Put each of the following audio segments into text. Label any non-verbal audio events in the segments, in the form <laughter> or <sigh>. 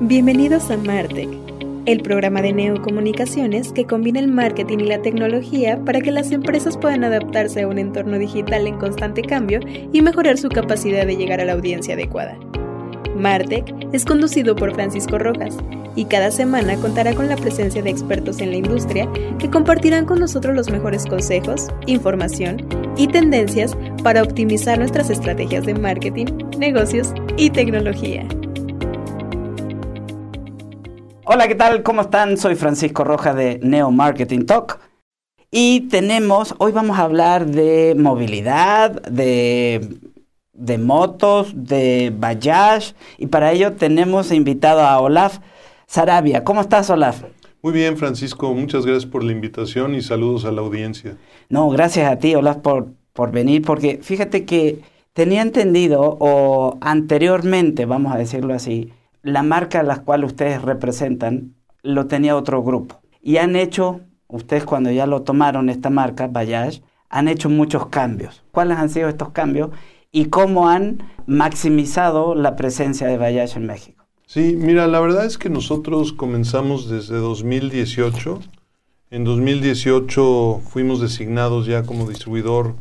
Bienvenidos a Martech, el programa de neocomunicaciones que combina el marketing y la tecnología para que las empresas puedan adaptarse a un entorno digital en constante cambio y mejorar su capacidad de llegar a la audiencia adecuada. Martech es conducido por Francisco Rojas y cada semana contará con la presencia de expertos en la industria que compartirán con nosotros los mejores consejos, información y tendencias para optimizar nuestras estrategias de marketing, negocios y tecnología. Hola, ¿qué tal? ¿Cómo están? Soy Francisco Rojas de Neo Marketing Talk. Y tenemos, hoy vamos a hablar de movilidad, de, de motos, de Bajaj. Y para ello tenemos invitado a Olaf Sarabia. ¿Cómo estás, Olaf? Muy bien, Francisco. Muchas gracias por la invitación y saludos a la audiencia. No, gracias a ti, Olaf, por, por venir, porque fíjate que tenía entendido, o anteriormente, vamos a decirlo así, la marca a la cual ustedes representan lo tenía otro grupo. Y han hecho, ustedes cuando ya lo tomaron, esta marca, Bayash, han hecho muchos cambios. ¿Cuáles han sido estos cambios y cómo han maximizado la presencia de Bayash en México? Sí, mira, la verdad es que nosotros comenzamos desde 2018. En 2018 fuimos designados ya como distribuidor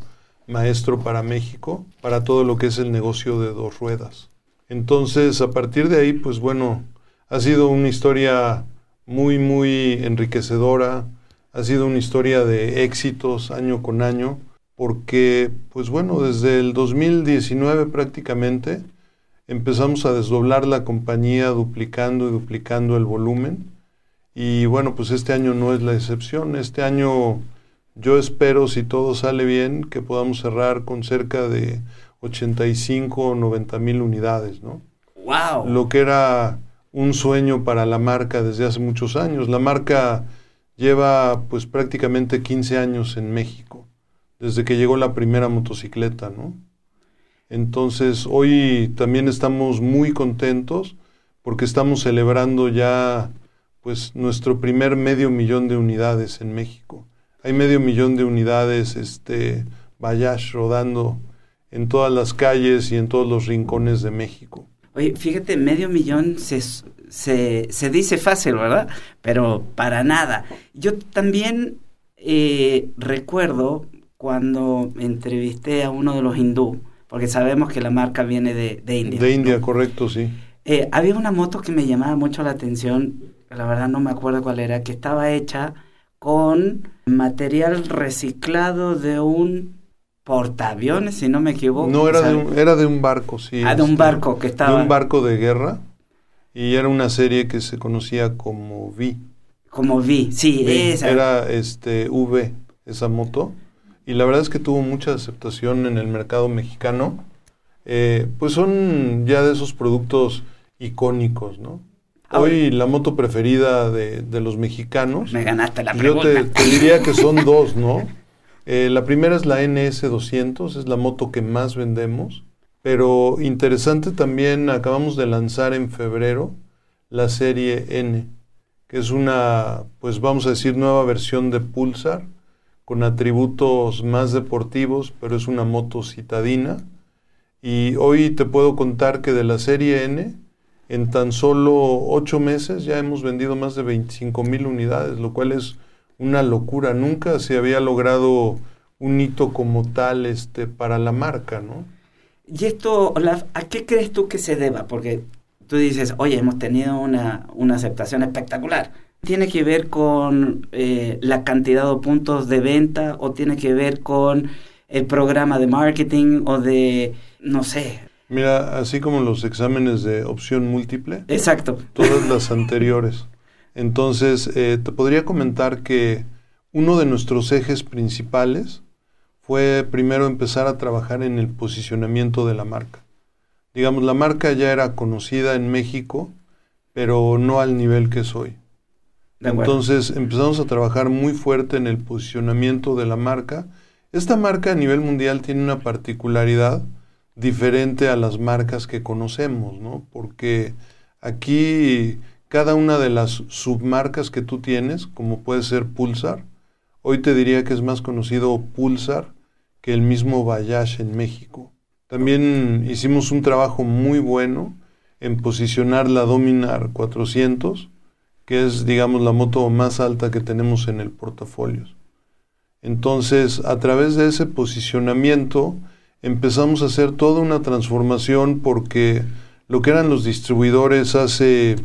maestro para México, para todo lo que es el negocio de dos ruedas. Entonces, a partir de ahí, pues bueno, ha sido una historia muy, muy enriquecedora, ha sido una historia de éxitos año con año, porque, pues bueno, desde el 2019 prácticamente empezamos a desdoblar la compañía duplicando y duplicando el volumen. Y bueno, pues este año no es la excepción. Este año yo espero, si todo sale bien, que podamos cerrar con cerca de 85 o 90 mil unidades, ¿no? ¡Wow! Lo que era un sueño para la marca desde hace muchos años. La marca lleva pues prácticamente 15 años en México, desde que llegó la primera motocicleta, ¿no? Entonces hoy también estamos muy contentos porque estamos celebrando ya pues nuestro primer medio millón de unidades en México. Hay medio millón de unidades este Bayash rodando en todas las calles y en todos los rincones de México. Oye, fíjate, medio millón se, se, se dice fácil, ¿verdad? Pero para nada. Yo también eh, recuerdo cuando entrevisté a uno de los hindú, porque sabemos que la marca viene de, de India. De India, correcto, sí. Eh, había una moto que me llamaba mucho la atención, la verdad no me acuerdo cuál era, que estaba hecha con material reciclado de un portaaviones, si no me equivoco. No, era, de un, era de un barco, sí. Ah, de un este, barco que estaba. De un barco de guerra. Y era una serie que se conocía como V. Como V, sí, V. esa. Era este V, esa moto. Y la verdad es que tuvo mucha aceptación en el mercado mexicano. Eh, pues son ya de esos productos icónicos, ¿no? Ah, Hoy la moto preferida de, de los mexicanos. Me ganaste la Yo pregunta. te, te diría que son <laughs> dos, ¿no? Eh, la primera es la NS200, es la moto que más vendemos, pero interesante también, acabamos de lanzar en febrero la serie N, que es una, pues vamos a decir, nueva versión de Pulsar, con atributos más deportivos, pero es una moto citadina. Y hoy te puedo contar que de la serie N, en tan solo ocho meses ya hemos vendido más de 25 mil unidades, lo cual es una locura. Nunca se había logrado un hito como tal este, para la marca, ¿no? Y esto, Olaf, ¿a qué crees tú que se deba? Porque tú dices, oye, hemos tenido una, una aceptación espectacular. ¿Tiene que ver con eh, la cantidad de puntos de venta o tiene que ver con el programa de marketing o de, no sé? Mira, así como los exámenes de opción múltiple, Exacto. todas <laughs> las anteriores. Entonces, eh, te podría comentar que uno de nuestros ejes principales fue primero empezar a trabajar en el posicionamiento de la marca. Digamos, la marca ya era conocida en México, pero no al nivel que es hoy. Entonces empezamos a trabajar muy fuerte en el posicionamiento de la marca. Esta marca a nivel mundial tiene una particularidad diferente a las marcas que conocemos, ¿no? Porque aquí cada una de las submarcas que tú tienes, como puede ser Pulsar, hoy te diría que es más conocido Pulsar que el mismo Bayash en México. También hicimos un trabajo muy bueno en posicionar la Dominar 400, que es, digamos, la moto más alta que tenemos en el portafolio. Entonces, a través de ese posicionamiento, empezamos a hacer toda una transformación porque lo que eran los distribuidores hace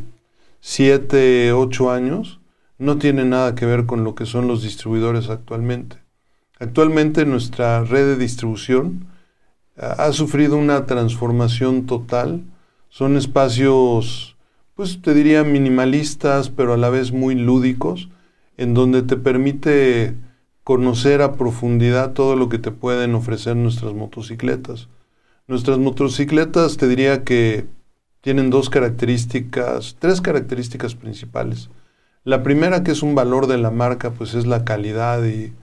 7, 8 años no tiene nada que ver con lo que son los distribuidores actualmente. Actualmente nuestra red de distribución ha sufrido una transformación total. Son espacios, pues te diría minimalistas, pero a la vez muy lúdicos, en donde te permite conocer a profundidad todo lo que te pueden ofrecer nuestras motocicletas. Nuestras motocicletas te diría que tienen dos características, tres características principales. La primera, que es un valor de la marca, pues es la calidad y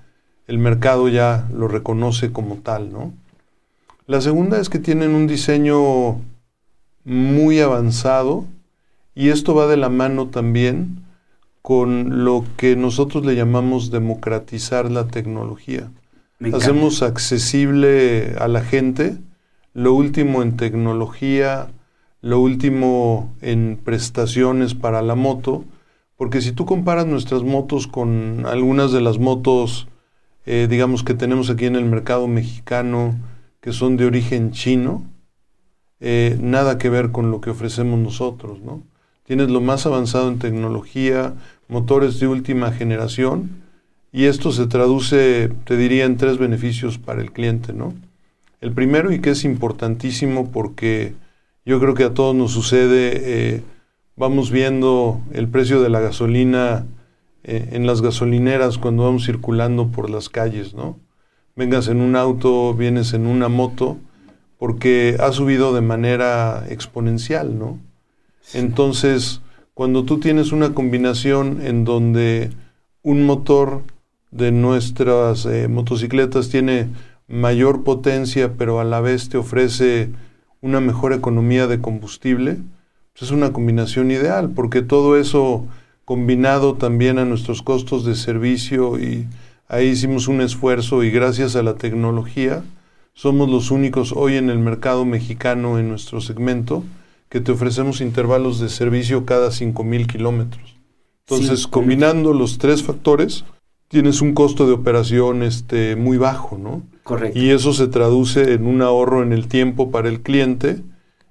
el mercado ya lo reconoce como tal, ¿no? La segunda es que tienen un diseño muy avanzado y esto va de la mano también con lo que nosotros le llamamos democratizar la tecnología. Hacemos accesible a la gente lo último en tecnología, lo último en prestaciones para la moto, porque si tú comparas nuestras motos con algunas de las motos, eh, digamos, que tenemos aquí en el mercado mexicano, que son de origen chino, eh, nada que ver con lo que ofrecemos nosotros, ¿no? Tienes lo más avanzado en tecnología, motores de última generación y esto se traduce, te diría, en tres beneficios para el cliente, ¿no? El primero y que es importantísimo porque yo creo que a todos nos sucede, eh, vamos viendo el precio de la gasolina eh, en las gasolineras cuando vamos circulando por las calles, ¿no? Vengas en un auto, vienes en una moto, porque ha subido de manera exponencial, ¿no? Entonces, cuando tú tienes una combinación en donde un motor de nuestras eh, motocicletas tiene mayor potencia, pero a la vez te ofrece una mejor economía de combustible, pues es una combinación ideal, porque todo eso combinado también a nuestros costos de servicio y ahí hicimos un esfuerzo y gracias a la tecnología somos los únicos hoy en el mercado mexicano en nuestro segmento que te ofrecemos intervalos de servicio cada 5.000 kilómetros. Entonces, combinando los tres factores, tienes un costo de operación este, muy bajo, ¿no? Correcto. Y eso se traduce en un ahorro en el tiempo para el cliente.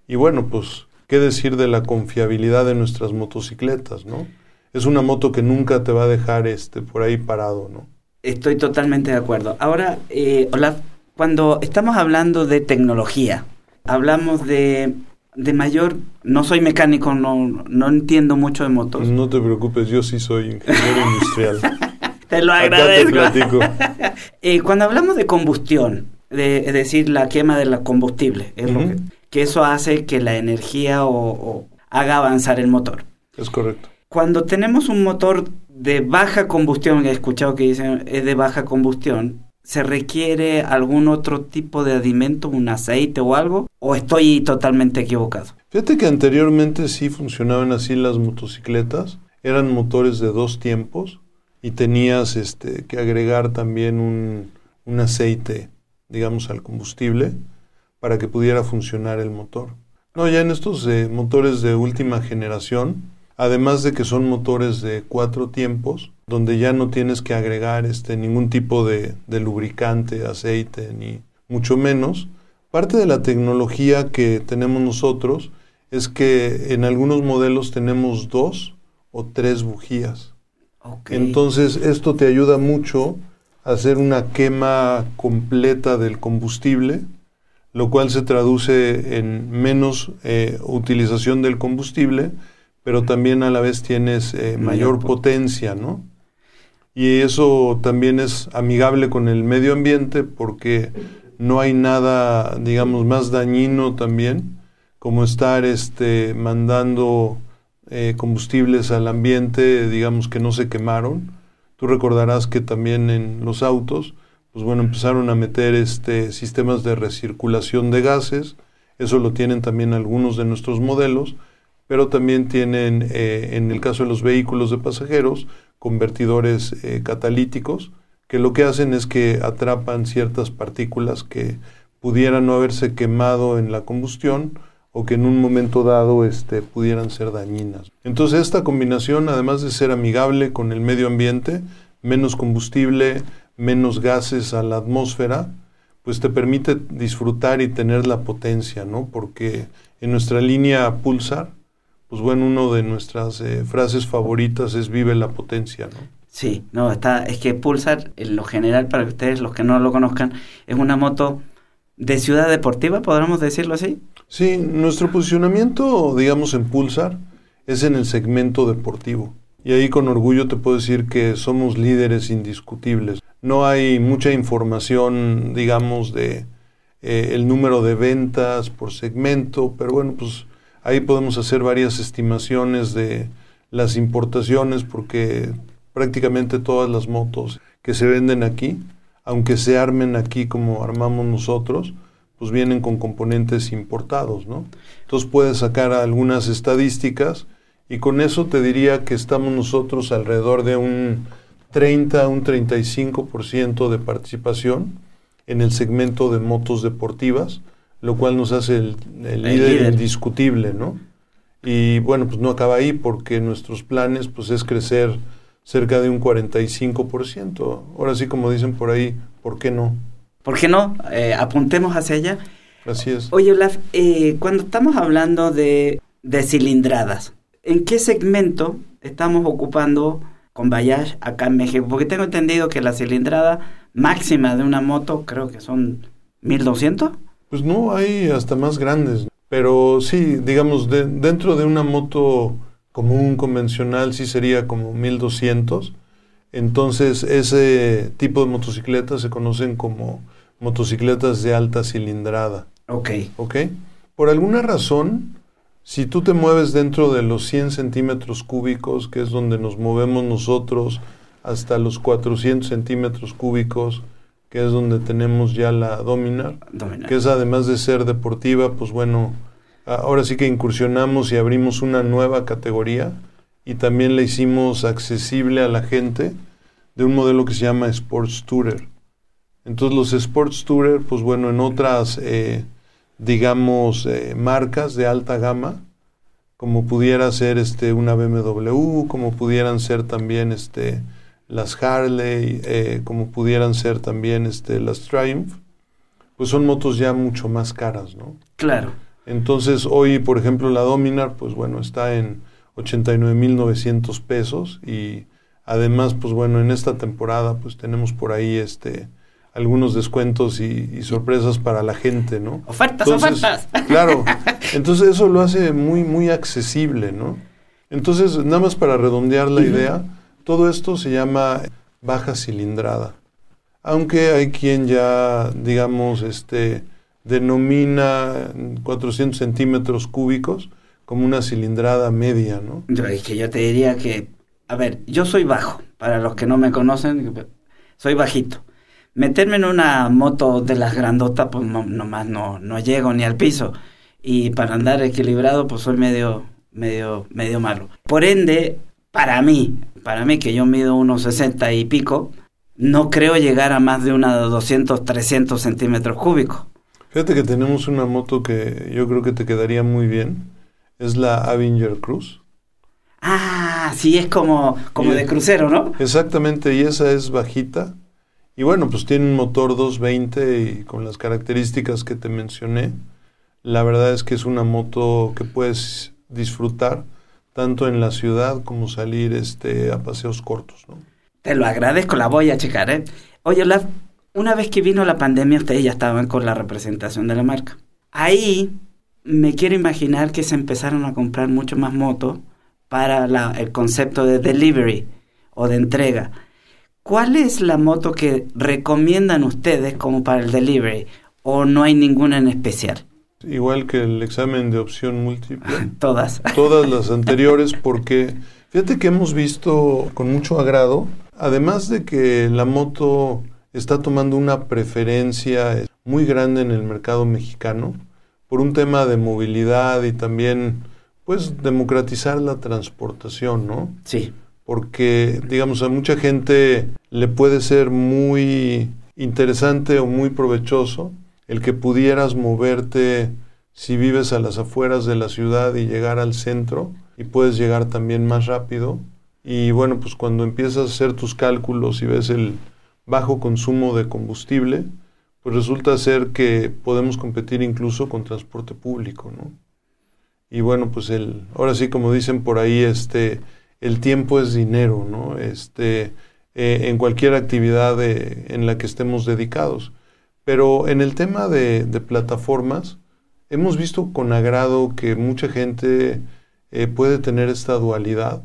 Y bueno, pues, ¿qué decir de la confiabilidad de nuestras motocicletas, no? Es una moto que nunca te va a dejar este, por ahí parado, ¿no? Estoy totalmente de acuerdo. Ahora, eh, Olaf, cuando estamos hablando de tecnología, hablamos de de mayor, no soy mecánico, no, no entiendo mucho de motos. No te preocupes, yo sí soy ingeniero industrial. <laughs> te lo agradezco. <laughs> eh, cuando hablamos de combustión, de, es decir, la quema de la combustible, es lo que, eso hace que la energía o, haga avanzar el motor. Es correcto. Cuando tenemos un motor de baja combustión, he escuchado que dicen es de baja combustión, ¿Se requiere algún otro tipo de alimento, un aceite o algo? ¿O estoy totalmente equivocado? Fíjate que anteriormente sí funcionaban así las motocicletas. Eran motores de dos tiempos y tenías este, que agregar también un, un aceite, digamos, al combustible para que pudiera funcionar el motor. No, ya en estos eh, motores de última generación, además de que son motores de cuatro tiempos, donde ya no tienes que agregar este, ningún tipo de, lubricante, aceite, ni mucho menos. Parte de la tecnología que tenemos nosotros es que en algunos modelos tenemos dos o tres bujías. Entonces esto te ayuda mucho a hacer una quema completa del combustible, lo cual se traduce en menos eh, utilización del combustible, pero también a la vez tienes eh, mayor, potencia, ¿no? y eso también es amigable con el medio ambiente porque no hay nada, digamos, más dañino también como estar este, mandando eh, combustibles al ambiente, digamos que no se quemaron. Tú recordarás que también en los autos, pues bueno, empezaron a meter este, sistemas de recirculación de gases, eso lo tienen también algunos de nuestros modelos, pero también tienen, eh, en el caso de los vehículos de pasajeros, convertidores eh, catalíticos, que lo que hacen es que atrapan ciertas partículas que pudieran no haberse quemado en la combustión o que en un momento dado este, pudieran ser dañinas. Entonces esta combinación, además de ser amigable con el medio ambiente, menos combustible, menos gases a la atmósfera, pues te permite disfrutar y tener la potencia, ¿no? Porque en nuestra línea Pulsar, pues bueno, una de nuestras eh, frases favoritas es vive la potencia, ¿no? Sí, no, está, es que Pulsar, en lo general, para ustedes, los que no lo conozcan, es una moto de ciudad deportiva, podríamos decirlo así. Sí, nuestro posicionamiento, digamos, en Pulsar es en el segmento deportivo. Y ahí con orgullo te puedo decir que somos líderes indiscutibles. No hay mucha información, digamos, de eh, el número de ventas por segmento, pero bueno, pues Ahí podemos hacer varias estimaciones de las importaciones porque prácticamente todas las motos que se venden aquí, aunque se armen aquí como armamos nosotros, pues vienen con componentes importados, ¿no? Entonces puedes sacar algunas estadísticas y con eso te diría que estamos nosotros alrededor de un 30, un 35% de participación en el segmento de motos deportivas, lo cual nos hace el, líder, indiscutible, ¿no? Y bueno, pues no acaba ahí porque nuestros planes pues es crecer cerca de un 45%. Ahora sí, como dicen por ahí, ¿por qué no? ¿Por qué no? Eh, apuntemos hacia allá. Así es. Oye, Olaf, eh, cuando estamos hablando de, de cilindradas, ¿en qué segmento estamos ocupando con Bayash acá en México? Porque tengo entendido que la cilindrada máxima de una moto creo que son 1200. Pues no, hay hasta más grandes. Pero sí, digamos, dentro de una moto común, convencional, sí sería como 1200. Entonces, ese tipo de motocicletas se conocen como motocicletas de alta cilindrada. Ok. Ok. Por alguna razón, si tú te mueves dentro de los 100 centímetros cúbicos, que es donde nos movemos nosotros, hasta los 400 centímetros cúbicos, que es donde tenemos ya la Dominar, que es además de ser deportiva, pues bueno, ahora sí que incursionamos y abrimos una nueva categoría y también la hicimos accesible a la gente de un modelo que se llama Sports Tourer. Entonces los Sports Tourer, pues bueno, en otras, eh, digamos, eh, marcas de alta gama, como pudiera ser este, una BMW, como pudieran ser también este, las Harley, eh, como pudieran ser también este, las Triumph, pues son motos ya mucho más caras, ¿no? Claro. Entonces hoy, por ejemplo, la Dominar, pues bueno, está en 89.900 pesos y además, pues bueno, en esta temporada, pues tenemos por ahí este algunos descuentos y, sorpresas para la gente, ¿no? Ofertas, ofertas. Claro. <laughs> Entonces eso lo hace muy, muy accesible, ¿no? Entonces, nada más para redondear la idea, todo esto se llama baja cilindrada. Aunque hay quien ya, digamos, este, denomina 400 centímetros cúbicos como una cilindrada media, ¿no? Es que yo te diría que, a ver, yo soy bajo, para los que no me conocen, soy bajito. Meterme en una moto de las grandotas, pues no, nomás no, no llego ni al piso. Y para andar equilibrado, pues soy medio, medio, medio malo. Por ende, para mí, para mí que yo mido unos 60 y pico, no creo llegar a más de unos 200, 300 centímetros cúbicos. Fíjate que tenemos una moto que yo creo que te quedaría muy bien. Es la Avenger Cruz. Ah, sí, es como, como de crucero, ¿no? Exactamente, y esa es bajita. Y bueno, pues tiene un motor 220 y con las características que te mencioné. La verdad es que es una moto que puedes disfrutar tanto en la ciudad como salir este, a paseos cortos. ¿no? Te lo agradezco, la voy a checar. ¿eh? Oye, Olaf, una vez que vino la pandemia, ustedes ya estaban con la representación de la marca. Ahí me quiero imaginar que se empezaron a comprar mucho más motos para el concepto de delivery o de entrega. ¿Cuál es la moto que recomiendan ustedes como para el delivery? ¿O no hay ninguna en especial? Igual que el examen de opción múltiple. <laughs> Todas. Todas las anteriores porque fíjate que hemos visto con mucho agrado, además de que la moto está tomando una preferencia muy grande en el mercado mexicano por un tema de movilidad y también pues democratizar la transportación, ¿no? Sí. Porque digamos a mucha gente le puede ser muy interesante o muy provechoso el que pudieras moverte si vives a las afueras de la ciudad y llegar al centro y puedes llegar también más rápido. Y bueno, pues cuando empiezas a hacer tus cálculos y ves el bajo consumo de combustible, pues resulta ser que podemos competir incluso con transporte público, ¿no? Y bueno, pues el, ahora sí como dicen por ahí, este, el tiempo es dinero, ¿no? Este, eh, en cualquier actividad en la que estemos dedicados. Pero en el tema de, plataformas, hemos visto con agrado que mucha gente eh, puede tener esta dualidad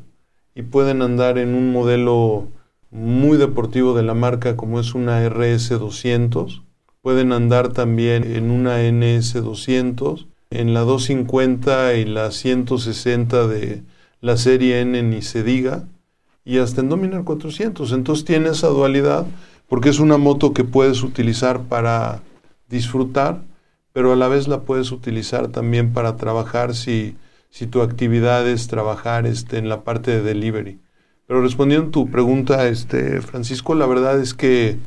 y pueden andar en un modelo muy deportivo de la marca como es una RS200, pueden andar también en una NS200, en la 250 y la 160 de la serie N ni se diga, y hasta en Dominar 400. Entonces tiene esa dualidad porque es una moto que puedes utilizar para disfrutar, pero a la vez la puedes utilizar también para trabajar si, si tu actividad es trabajar este, en la parte de delivery. Pero respondiendo a tu pregunta, este, Francisco, la verdad es que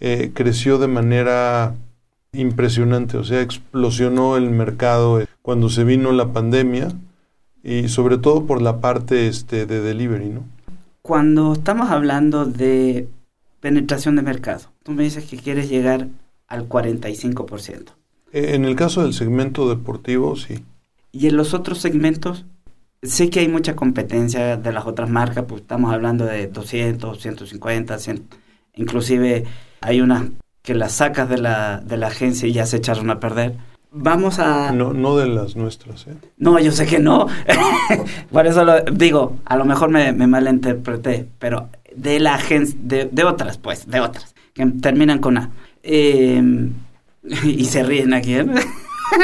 eh, creció de manera impresionante, o sea, explosionó el mercado eh, cuando se vino la pandemia y sobre todo por la parte este, de delivery, ¿no? Cuando estamos hablando de penetración de mercado, tú me dices que quieres llegar al 45%. Eh, en el caso del segmento deportivo, sí. ¿Y en los otros segmentos? Sé que hay mucha competencia de las otras marcas, pues estamos hablando de 200, 150, 100, inclusive hay unas que las sacas de la, de la agencia y ya se echaron a perder vamos a... No, no de las nuestras, ¿eh? No, yo sé que no. <laughs> Por eso lo digo, a lo mejor me, malinterpreté, pero de la agencia, de, otras, pues, de otras, que terminan con A. Em, <laughs> y se ríen aquí, ¿eh?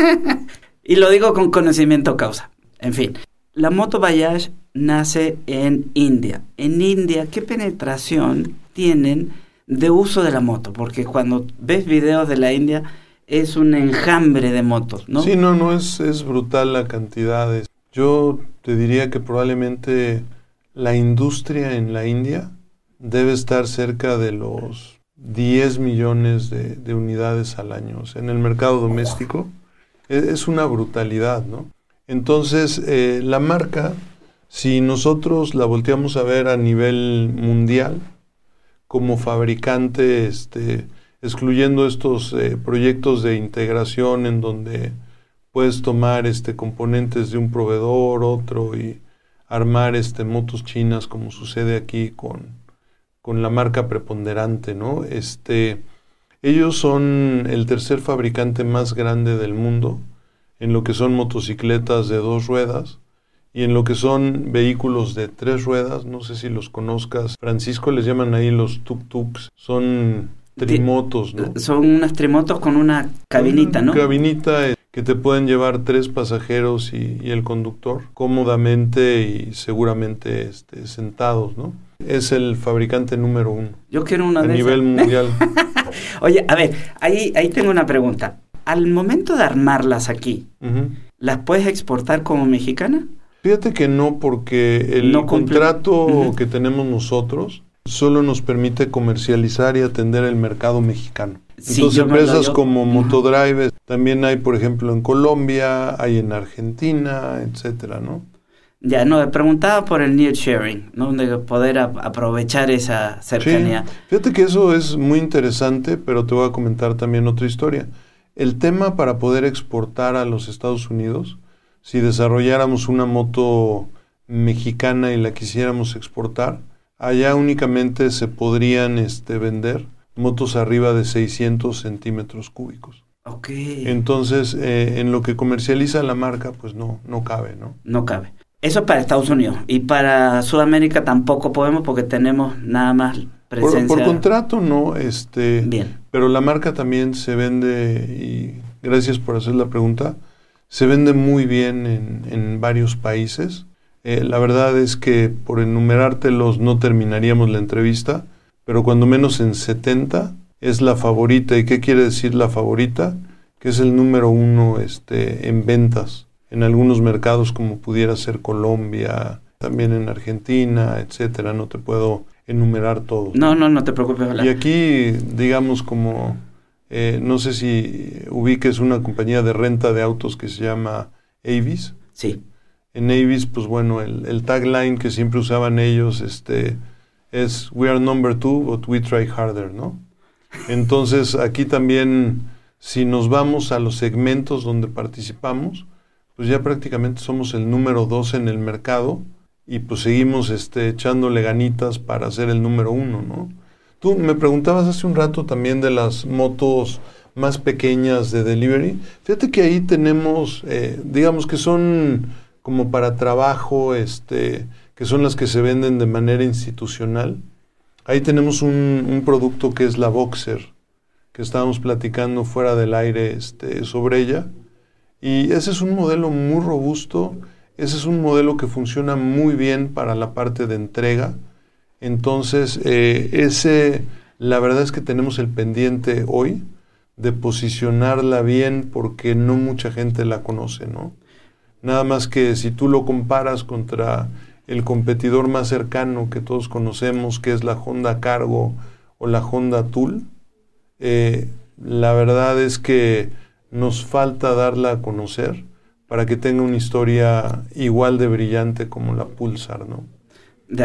<laughs> y lo digo con conocimiento causa. En fin, la moto Bayash nace en India. En India, ¿qué penetración tienen de uso de la moto? Porque cuando ves videos de la India es un enjambre de motos, ¿no? Sí, no, no, es, es brutal la cantidad. Yo te diría que probablemente la industria en la India debe estar cerca de los 10 millones de, unidades al año. En el mercado doméstico e, es, una brutalidad, ¿no? Entonces, eh, la marca, si nosotros la volteamos a ver a nivel mundial, como fabricante, este, excluyendo estos eh, proyectos de integración en donde puedes tomar este componentes de un proveedor, otro y armar este motos chinas como sucede aquí con, con la marca preponderante, ¿no? Este, ellos son el tercer fabricante más grande del mundo en lo que son motocicletas de dos ruedas y en lo que son vehículos de tres ruedas, no sé si los conozcas, Francisco les llaman ahí los tuk-tuks, son Trimotos, ¿no? Son unas trimotos con una cabinita, ¿no? Cabinita eh, que te pueden llevar tres pasajeros y, el conductor cómodamente y seguramente este, sentados, ¿no? Es el fabricante número uno. Yo quiero una a nivel mundial. <laughs> Oye, a ver, ahí, ahí tengo una pregunta. Al momento de armarlas aquí, ¿las puedes exportar como mexicana? Fíjate que no, porque el contrato que tenemos nosotros solo nos permite comercializar y atender el mercado mexicano. Entonces, empresas como Motodrive también hay, por ejemplo, en Colombia, hay en Argentina, etcétera, ¿no? Ya, no, preguntaba por el near sharing, ¿no? De poder aprovechar esa cercanía. Fíjate que eso es muy interesante, pero te voy a comentar también otra historia. El tema para poder exportar a los Estados Unidos, si desarrolláramos una moto mexicana y la quisiéramos exportar, Allá únicamente se podrían este, vender motos arriba de 600 centímetros cúbicos. Ok. Entonces, eh, en lo que comercializa la marca, pues no, no cabe, ¿no? No cabe. Eso para Estados Unidos. Y para Sudamérica tampoco podemos porque tenemos nada más presencia. Por, por contrato no, este, Bien. pero la marca también se vende, y gracias por hacer la pregunta, se vende muy bien en, en varios países. Eh, la verdad es que por enumerártelos no terminaríamos la entrevista, pero cuando menos en 70 es la favorita. ¿Y qué quiere decir la favorita? Que es el número uno este, en ventas en algunos mercados como pudiera ser Colombia, también en Argentina, etcétera. No te puedo enumerar todo. No, no, no te preocupes. Y aquí, digamos, como, eh, no sé si ubiques una compañía de renta de autos que se llama Avis. Sí. En Avis, pues bueno, el, el, tagline que siempre usaban ellos este, es We are number two, but we try harder, ¿no? Entonces, aquí también, si nos vamos a los segmentos donde participamos, pues ya prácticamente somos el número dos en el mercado y pues seguimos este, echándole ganitas para ser el número uno, ¿no? Tú me preguntabas hace un rato también de las motos más pequeñas de delivery. Fíjate que ahí tenemos, eh, digamos que son como para trabajo, este, que son las que se venden de manera institucional. Ahí tenemos un, un producto que es la Boxer, que estábamos platicando fuera del aire este, sobre ella. Y ese es un modelo muy robusto, ese es un modelo que funciona muy bien para la parte de entrega. Entonces, eh, ese, la verdad es que tenemos el pendiente hoy de posicionarla bien porque no mucha gente la conoce, ¿no? Nada más que si tú lo comparas contra el competidor más cercano que todos conocemos, que es la Honda Cargo o la Honda Tool, eh, la verdad es que nos falta darla a conocer para que tenga una historia igual de brillante como la Pulsar, ¿no?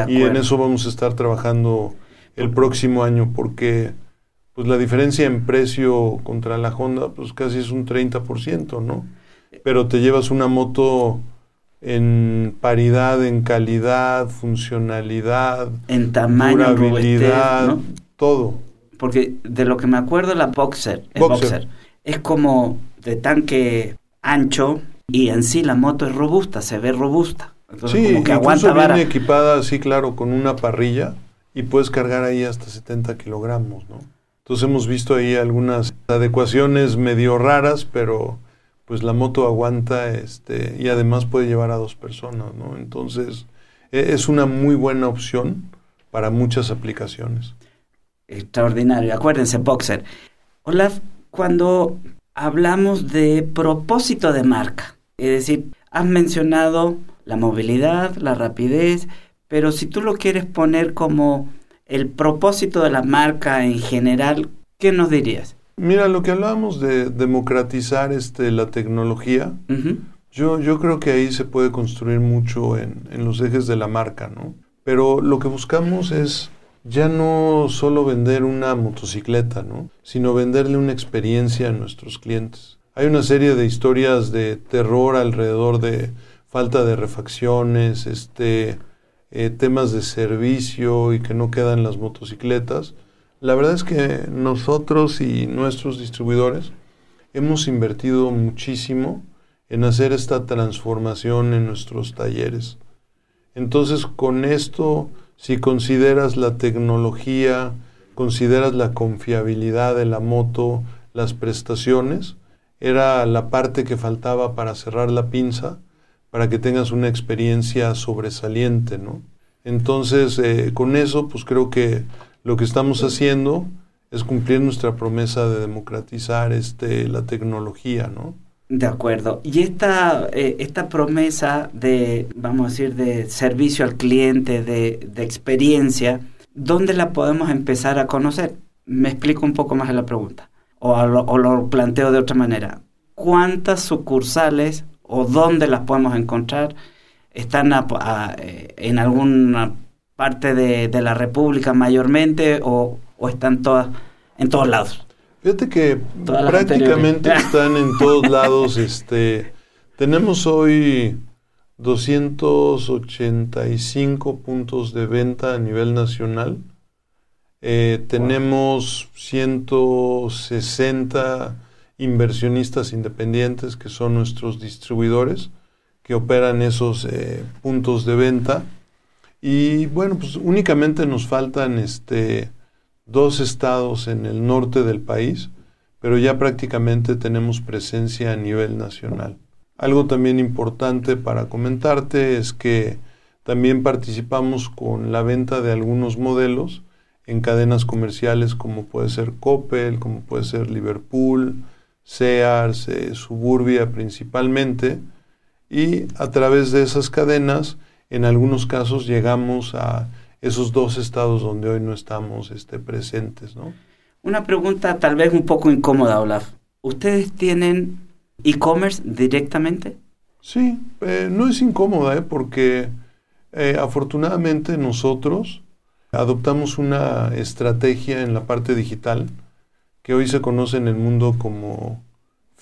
y en eso vamos a estar trabajando el próximo año porque pues la diferencia en precio contra la Honda pues casi es un 30%, ¿no? Pero te llevas una moto en paridad, en calidad, funcionalidad, en tamaño, durabilidad, ¿no? todo. Porque de lo que me acuerdo la Boxer, el Boxer. Boxer es como de tanque ancho y en sí la moto es robusta, se ve robusta. Entonces, sí, como que aguanta viene vara. equipada, sí, claro, con una parrilla y puedes cargar ahí hasta 70 kilogramos, ¿no? Entonces hemos visto ahí algunas adecuaciones medio raras, pero pues la moto aguanta este, y además puede llevar a dos personas, ¿no? Entonces e, es una muy buena opción para muchas aplicaciones. Extraordinario. Acuérdense, Boxer. Olaf, cuando hablamos de propósito de marca, es decir, has mencionado la movilidad, la rapidez, pero si tú lo quieres poner como el propósito de la marca en general, ¿qué nos dirías? Mira, lo que hablábamos de democratizar este, la tecnología, uh -huh. yo, yo creo que ahí se puede construir mucho en, en los ejes de la marca, ¿no? Pero lo que buscamos es ya no solo vender una motocicleta, ¿no? sino venderle una experiencia a nuestros clientes. Hay una serie de historias de terror alrededor de falta de refacciones, este, eh, temas de servicio y que no quedan las motocicletas. La verdad es que nosotros y nuestros distribuidores hemos invertido muchísimo en hacer esta transformación en nuestros talleres. Entonces, con esto si consideras la tecnología, consideras la confiabilidad de la moto, las prestaciones, era la parte que faltaba para cerrar la pinza, para que tengas una experiencia sobresaliente, ¿no? Entonces, eh, con eso, pues creo que lo que estamos haciendo es cumplir nuestra promesa de democratizar este, la tecnología, ¿no? De acuerdo. Y esta, eh, esta promesa de, vamos a decir, de servicio al cliente, de, de, experiencia, ¿dónde la podemos empezar a conocer? Me explico un poco más de la pregunta. O lo, o lo planteo de otra manera. ¿Cuántas sucursales o dónde las podemos encontrar? ¿Están a, a, en alguna parte de, de, la República mayormente o, o están todas en todos lados? Fíjate que prácticamente están en todos <laughs> lados. Este, tenemos hoy 285 puntos de venta a nivel nacional. Eh, tenemos 160 inversionistas independientes que son nuestros distribuidores que operan esos eh, puntos de venta. Y bueno, pues únicamente nos faltan este, dos estados en el norte del país, pero ya prácticamente tenemos presencia a nivel nacional. Algo también importante para comentarte es que también participamos con la venta de algunos modelos en cadenas comerciales como puede ser Coppel, como puede ser Liverpool, Sears, eh, Suburbia principalmente, y a través de esas cadenas, en algunos casos llegamos a esos dos estados donde hoy no estamos este, presentes. ¿no? Una pregunta tal vez un poco incómoda, Olaf. ¿Ustedes tienen e-commerce directamente? Sí, eh, no es incómoda, ¿eh? porque eh, afortunadamente nosotros adoptamos una estrategia en la parte digital que hoy se conoce en el mundo como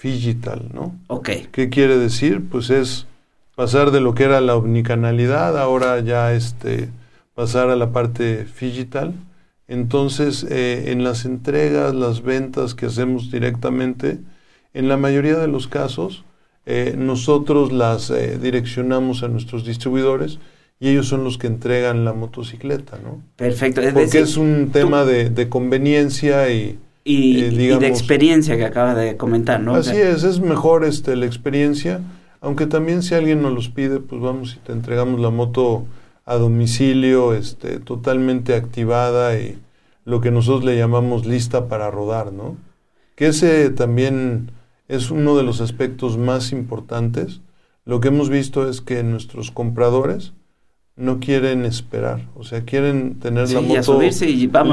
digital, ¿no? Ok. ¿Qué quiere decir? Pues es pasar de lo que era la omnicanalidad, ahora ya este, pasar a la parte digital. Entonces, eh, en las entregas, las ventas que hacemos directamente, en la mayoría de los casos, eh, nosotros las direccionamos a nuestros distribuidores y ellos son los que entregan la motocicleta, ¿no? Perfecto. Porque es un tema de, conveniencia y, y, eh, de experiencia que acabas de comentar, ¿no? Así es, es mejor este, la experiencia, aunque también si alguien nos los pide, pues vamos y te entregamos la moto a domicilio, este, totalmente activada y lo que nosotros le llamamos lista para rodar, ¿no? Que ese también es uno de los aspectos más importantes. Lo que hemos visto es que nuestros compradores, no quieren esperar, o sea, quieren tener la moto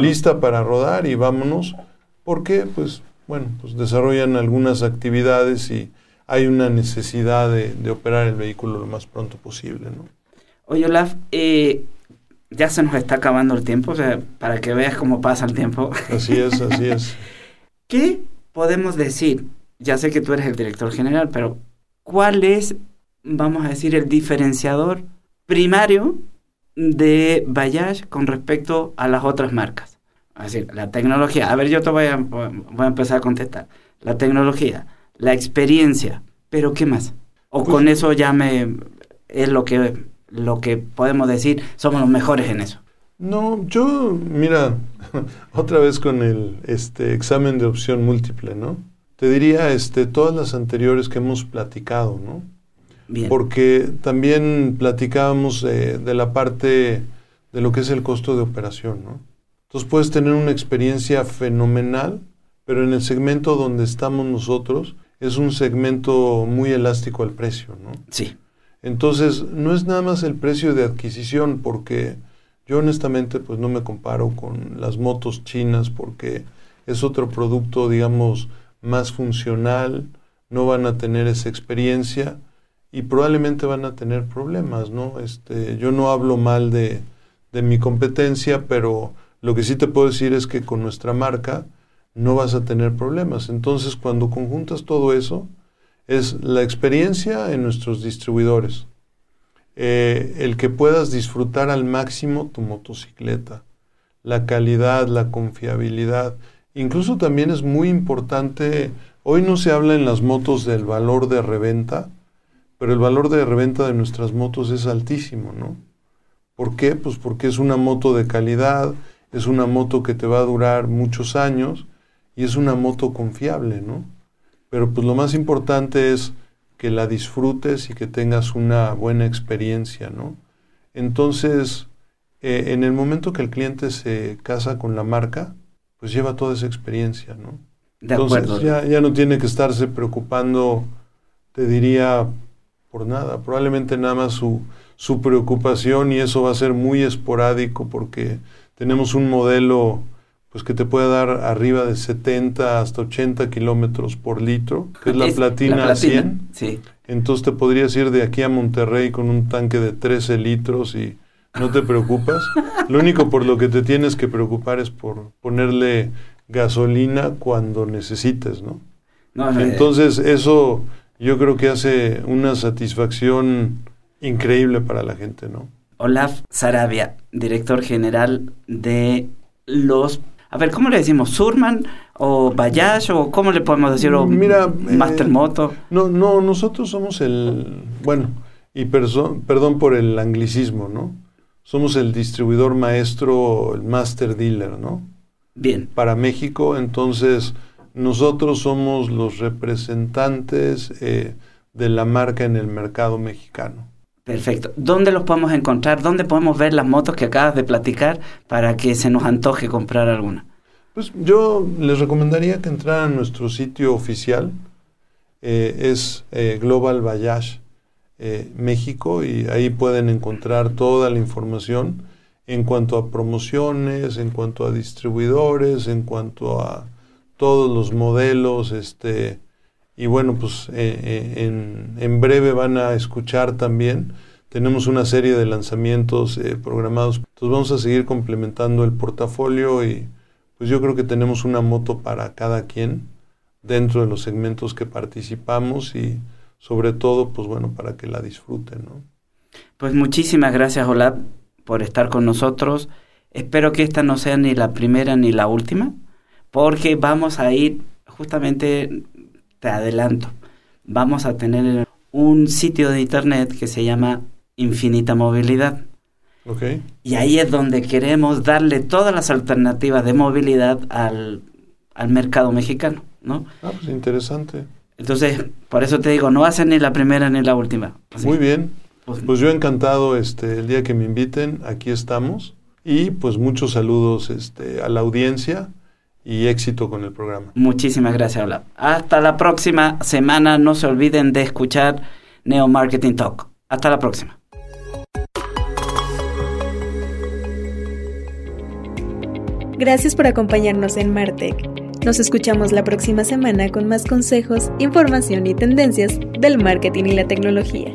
lista para rodar y vámonos, porque pues bueno, pues desarrollan algunas actividades y hay una necesidad de, operar el vehículo lo más pronto posible, ¿no? Oye, Olaf, eh, ya se nos está acabando el tiempo, o sea, para que veas cómo pasa el tiempo. Así es, así es. <laughs> ¿Qué podemos decir? Ya sé que tú eres el director general, pero ¿cuál es, vamos a decir, el diferenciador primario de Bayash con respecto a las otras marcas. Es decir, la tecnología. A ver, yo te voy a, voy a empezar a contestar. La tecnología, la experiencia, pero ¿qué más? O pues con eso ya me es lo que lo que podemos decir, somos los mejores en eso. No, yo, mira, <laughs> otra vez con el este examen de opción múltiple, ¿no? Te diría este todas las anteriores que hemos platicado, ¿no? Porque también platicábamos de la parte de lo que es el costo de operación, ¿no? Entonces puedes tener una experiencia fenomenal, pero en el segmento donde estamos nosotros es un segmento muy elástico al precio, ¿no? Sí. Entonces, no es nada más el precio de adquisición, porque yo honestamente pues no me comparo con las motos chinas porque es otro producto, digamos, más funcional, no van a tener esa experiencia y probablemente van a tener problemas, ¿no? Este, yo no hablo mal de, de mi competencia, pero lo que sí te puedo decir es que con nuestra marca no vas a tener problemas. Entonces, cuando conjuntas todo eso, es la experiencia en nuestros distribuidores, eh, el que puedas disfrutar al máximo tu motocicleta, la calidad, la confiabilidad. Incluso también es muy importante, hoy no se habla en las motos del valor de reventa, pero el valor de reventa de nuestras motos es altísimo, ¿no? ¿Por qué? Pues porque es una moto de calidad, es una moto que te va a durar muchos años y es una moto confiable, ¿no? Pero pues lo más importante es que la disfrutes y que tengas una buena experiencia, ¿no? Entonces, eh, en el momento que el cliente se casa con la marca, pues lleva toda esa experiencia, ¿no? De Entonces Ya, ya no tiene que estarse preocupando, te diría, por nada. Probablemente nada más su, su preocupación y eso va a ser muy esporádico porque tenemos un modelo pues que te puede dar arriba de 70 hasta 80 kilómetros por litro, que es la platina, 100. Sí. Entonces te podrías ir de aquí a Monterrey con un tanque de 13 litros y no te preocupas. Lo único por lo que te tienes que preocupar es por ponerle gasolina cuando necesites, ¿no? no eh, Entonces eso yo creo que hace una satisfacción increíble para la gente, ¿no? Olaf Sarabia, director general de los... A ver, ¿cómo le decimos? ¿Surman o Bayash o cómo le podemos decir? ¿O Mira, Mastermoto. Eh, no, no, nosotros somos el... Bueno, y perdón por el anglicismo, ¿no? Somos el distribuidor maestro, el master dealer, ¿no? Bien. para México. Entonces, nosotros somos los representantes eh, de la marca en el mercado mexicano. Perfecto. ¿Dónde los podemos encontrar? ¿Dónde podemos ver las motos que acabas de platicar para que se nos antoje comprar alguna? Pues yo les recomendaría que entraran a nuestro sitio oficial, eh, es eh, Global Voyage eh, México, y ahí pueden encontrar toda la información en cuanto a promociones, en cuanto a distribuidores, en cuanto a todos los modelos, este, y bueno, pues en, en, breve van a escuchar también. Tenemos una serie de lanzamientos programados. Entonces vamos a seguir complementando el portafolio y pues yo creo que tenemos una moto para cada quien dentro de los segmentos que participamos y sobre todo, pues bueno, para que la disfruten, ¿no? Pues muchísimas gracias, Olaf, por estar con nosotros. Espero que esta no sea ni la primera ni la última, porque vamos a ir, justamente, te adelanto, vamos a tener un sitio de internet que se llama Infinita Movilidad. Y ahí es donde queremos darle todas las alternativas de movilidad al, mercado mexicano, ¿no? Ah, pues interesante. Entonces, por eso te digo, no va a ser ni la primera ni la última. Muy bien. Pues, pues, yo encantado este el día que me inviten, aquí estamos. Y pues muchos saludos este, a la audiencia y éxito con el programa. Muchísimas gracias, Hola. Hasta la próxima semana. No se olviden de escuchar Neo Marketing Talk. Hasta la próxima. Gracias por acompañarnos en Martech. Nos escuchamos la próxima semana con más consejos, información y tendencias del marketing y la tecnología.